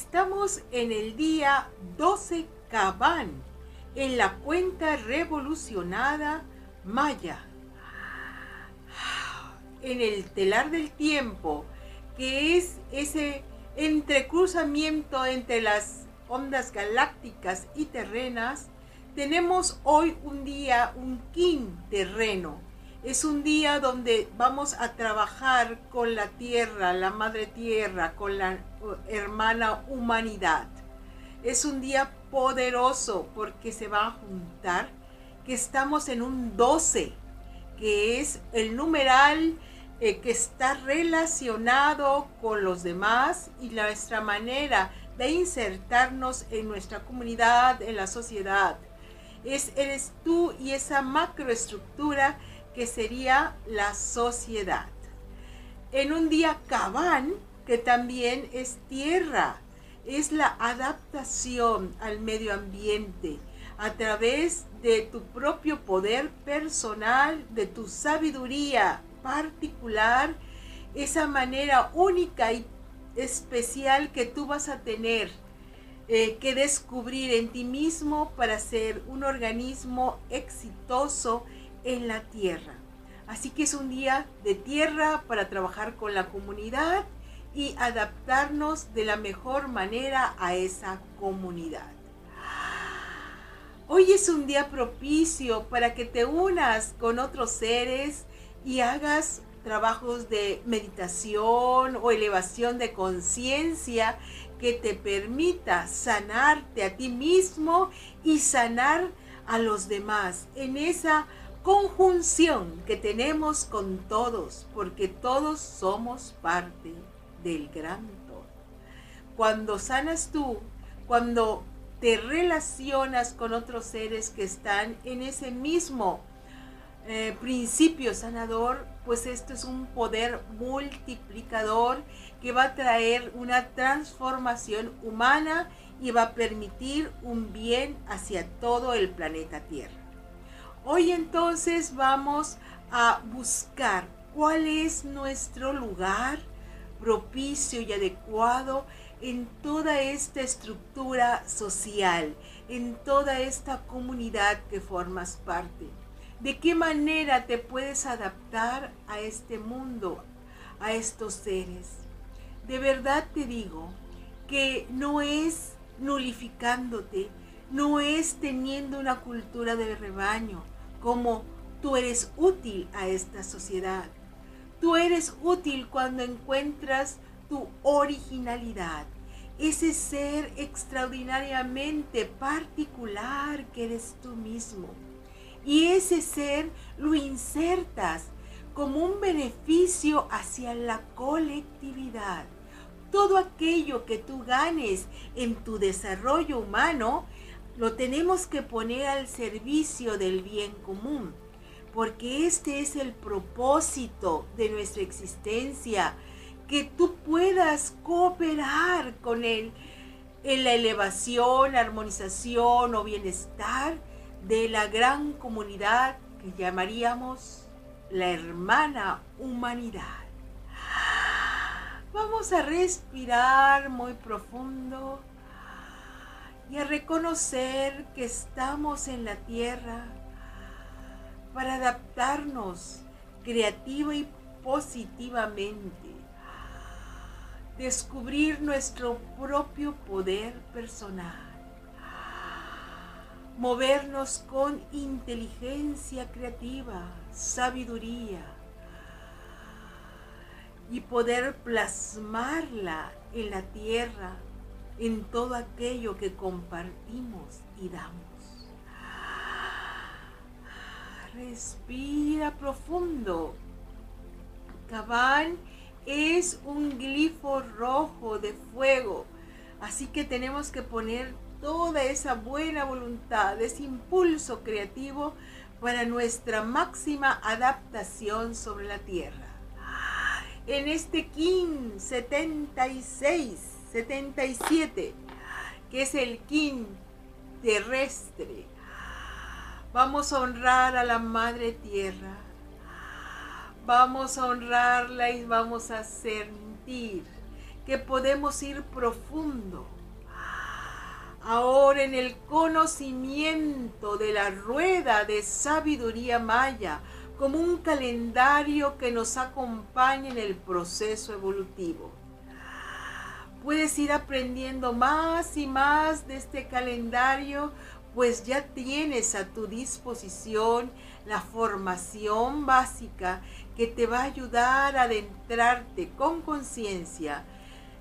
Estamos en el día 12 Cabán, en la cuenta revolucionada Maya. En el telar del tiempo, que es ese entrecruzamiento entre las ondas galácticas y terrenas, tenemos hoy un día, un kin terreno. Es un día donde vamos a trabajar con la tierra, la madre tierra, con la hermana humanidad. Es un día poderoso porque se va a juntar que estamos en un 12, que es el numeral eh, que está relacionado con los demás y nuestra manera de insertarnos en nuestra comunidad, en la sociedad. Es, eres tú y esa macroestructura que sería la sociedad. En un día cabán, que también es tierra, es la adaptación al medio ambiente a través de tu propio poder personal, de tu sabiduría particular, esa manera única y especial que tú vas a tener eh, que descubrir en ti mismo para ser un organismo exitoso en la tierra. Así que es un día de tierra para trabajar con la comunidad y adaptarnos de la mejor manera a esa comunidad. Hoy es un día propicio para que te unas con otros seres y hagas trabajos de meditación o elevación de conciencia que te permita sanarte a ti mismo y sanar a los demás en esa conjunción que tenemos con todos, porque todos somos parte del gran todo. Cuando sanas tú, cuando te relacionas con otros seres que están en ese mismo eh, principio sanador, pues esto es un poder multiplicador que va a traer una transformación humana y va a permitir un bien hacia todo el planeta Tierra. Hoy entonces vamos a buscar cuál es nuestro lugar propicio y adecuado en toda esta estructura social, en toda esta comunidad que formas parte. ¿De qué manera te puedes adaptar a este mundo, a estos seres? De verdad te digo que no es nulificándote, no es teniendo una cultura de rebaño, como tú eres útil a esta sociedad. Tú eres útil cuando encuentras tu originalidad, ese ser extraordinariamente particular que eres tú mismo. Y ese ser lo insertas como un beneficio hacia la colectividad. Todo aquello que tú ganes en tu desarrollo humano, lo tenemos que poner al servicio del bien común, porque este es el propósito de nuestra existencia, que tú puedas cooperar con él en la elevación, armonización o bienestar de la gran comunidad que llamaríamos la hermana humanidad. Vamos a respirar muy profundo y a reconocer que estamos en la tierra para adaptarnos creativa y positivamente, descubrir nuestro propio poder personal. Movernos con inteligencia creativa, sabiduría y poder plasmarla en la tierra, en todo aquello que compartimos y damos. Respira profundo. Cabán es un glifo rojo de fuego, así que tenemos que poner toda esa buena voluntad, ese impulso creativo para nuestra máxima adaptación sobre la Tierra. En este KIN 76, 77, que es el KIN terrestre, vamos a honrar a la Madre Tierra. Vamos a honrarla y vamos a sentir que podemos ir profundo ahora en el conocimiento de la rueda de sabiduría maya como un calendario que nos acompaña en el proceso evolutivo. Puedes ir aprendiendo más y más de este calendario, pues ya tienes a tu disposición la formación básica que te va a ayudar a adentrarte con conciencia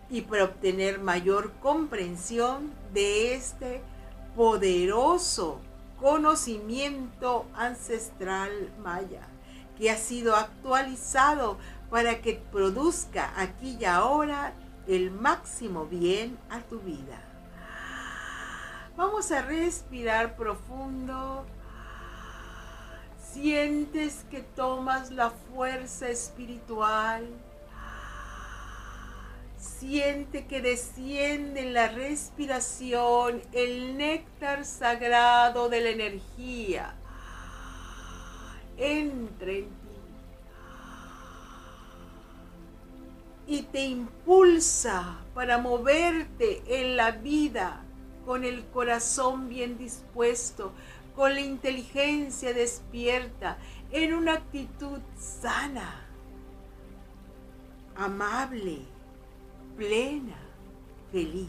y para obtener mayor comprensión de este poderoso conocimiento ancestral maya que ha sido actualizado para que produzca aquí y ahora el máximo bien a tu vida. Vamos a respirar profundo. Sientes que tomas la fuerza espiritual Siente que desciende en la respiración el néctar sagrado de la energía. Entre en Y te impulsa para moverte en la vida con el corazón bien dispuesto, con la inteligencia despierta, en una actitud sana, amable plena, feliz.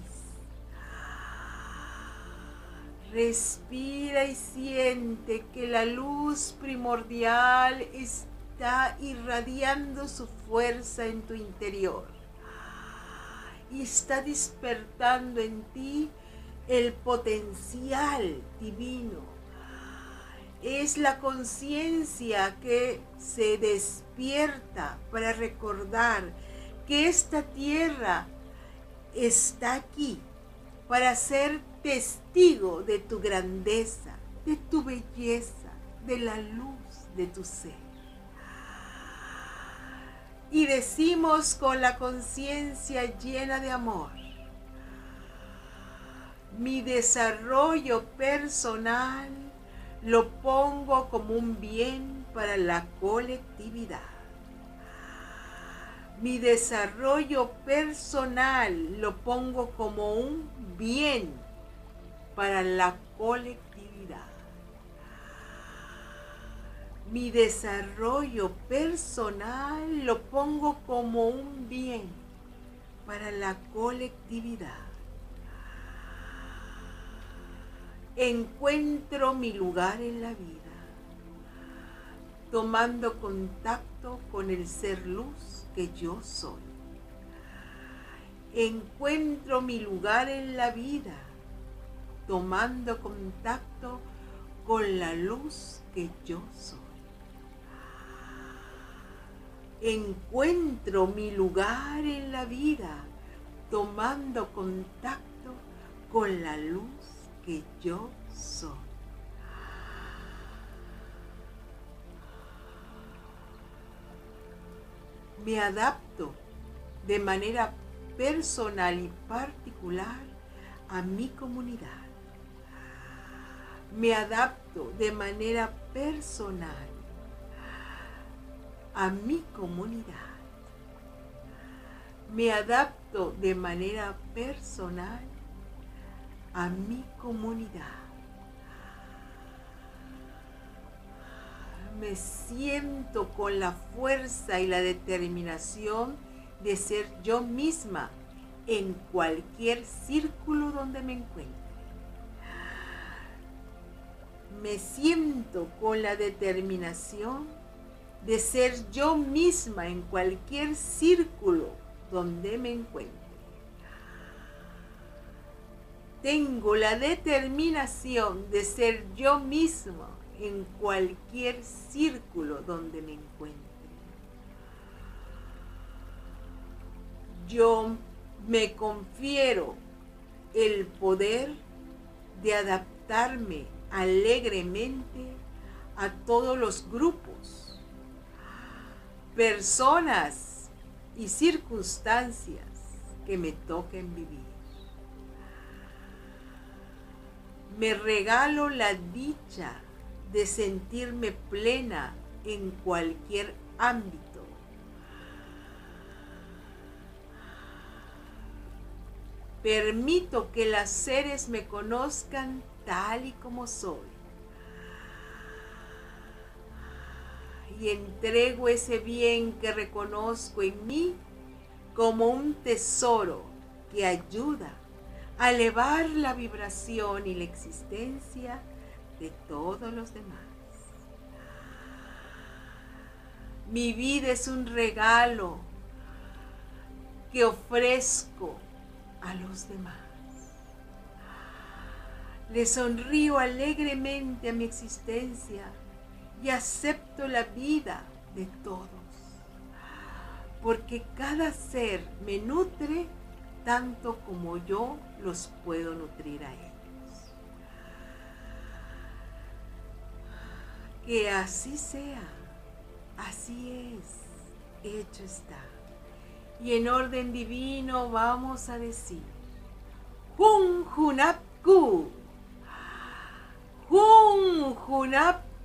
Respira y siente que la luz primordial está irradiando su fuerza en tu interior y está despertando en ti el potencial divino. Es la conciencia que se despierta para recordar que esta tierra está aquí para ser testigo de tu grandeza, de tu belleza, de la luz de tu ser. Y decimos con la conciencia llena de amor, mi desarrollo personal lo pongo como un bien para la colectividad mi desarrollo personal lo pongo como un bien para la colectividad. Mi desarrollo personal lo pongo como un bien para la colectividad. Encuentro mi lugar en la vida, tomando contacto con el ser luz que yo soy. Encuentro mi lugar en la vida tomando contacto con la luz que yo soy. Encuentro mi lugar en la vida tomando contacto con la luz que yo soy. me adapto de manera personal y particular a mi comunidad. Me adapto de manera personal a mi comunidad. Me adapto de manera personal a mi comunidad. me siento con la fuerza y la determinación de ser yo misma en cualquier círculo donde me encuentre. Me siento con la determinación de ser yo misma en cualquier círculo donde me encuentre. Tengo la determinación de ser yo misma en cualquier círculo donde me encuentre. Yo me confiero el poder de adaptarme alegremente a todos los grupos, personas y circunstancias que me toquen vivir. Me regalo la dicha de sentirme plena en cualquier ámbito. Permito que las seres me conozcan tal y como soy. Y entrego ese bien que reconozco en mí como un tesoro que ayuda a elevar la vibración y la existencia de todos los demás. Mi vida es un regalo que ofrezco a los demás. Le sonrío alegremente a mi existencia y acepto la vida de todos, porque cada ser me nutre tanto como yo los puedo nutrir a ellos. Que así sea, así es, hecho está. Y en orden divino vamos a decir, Jun Junapku, Jun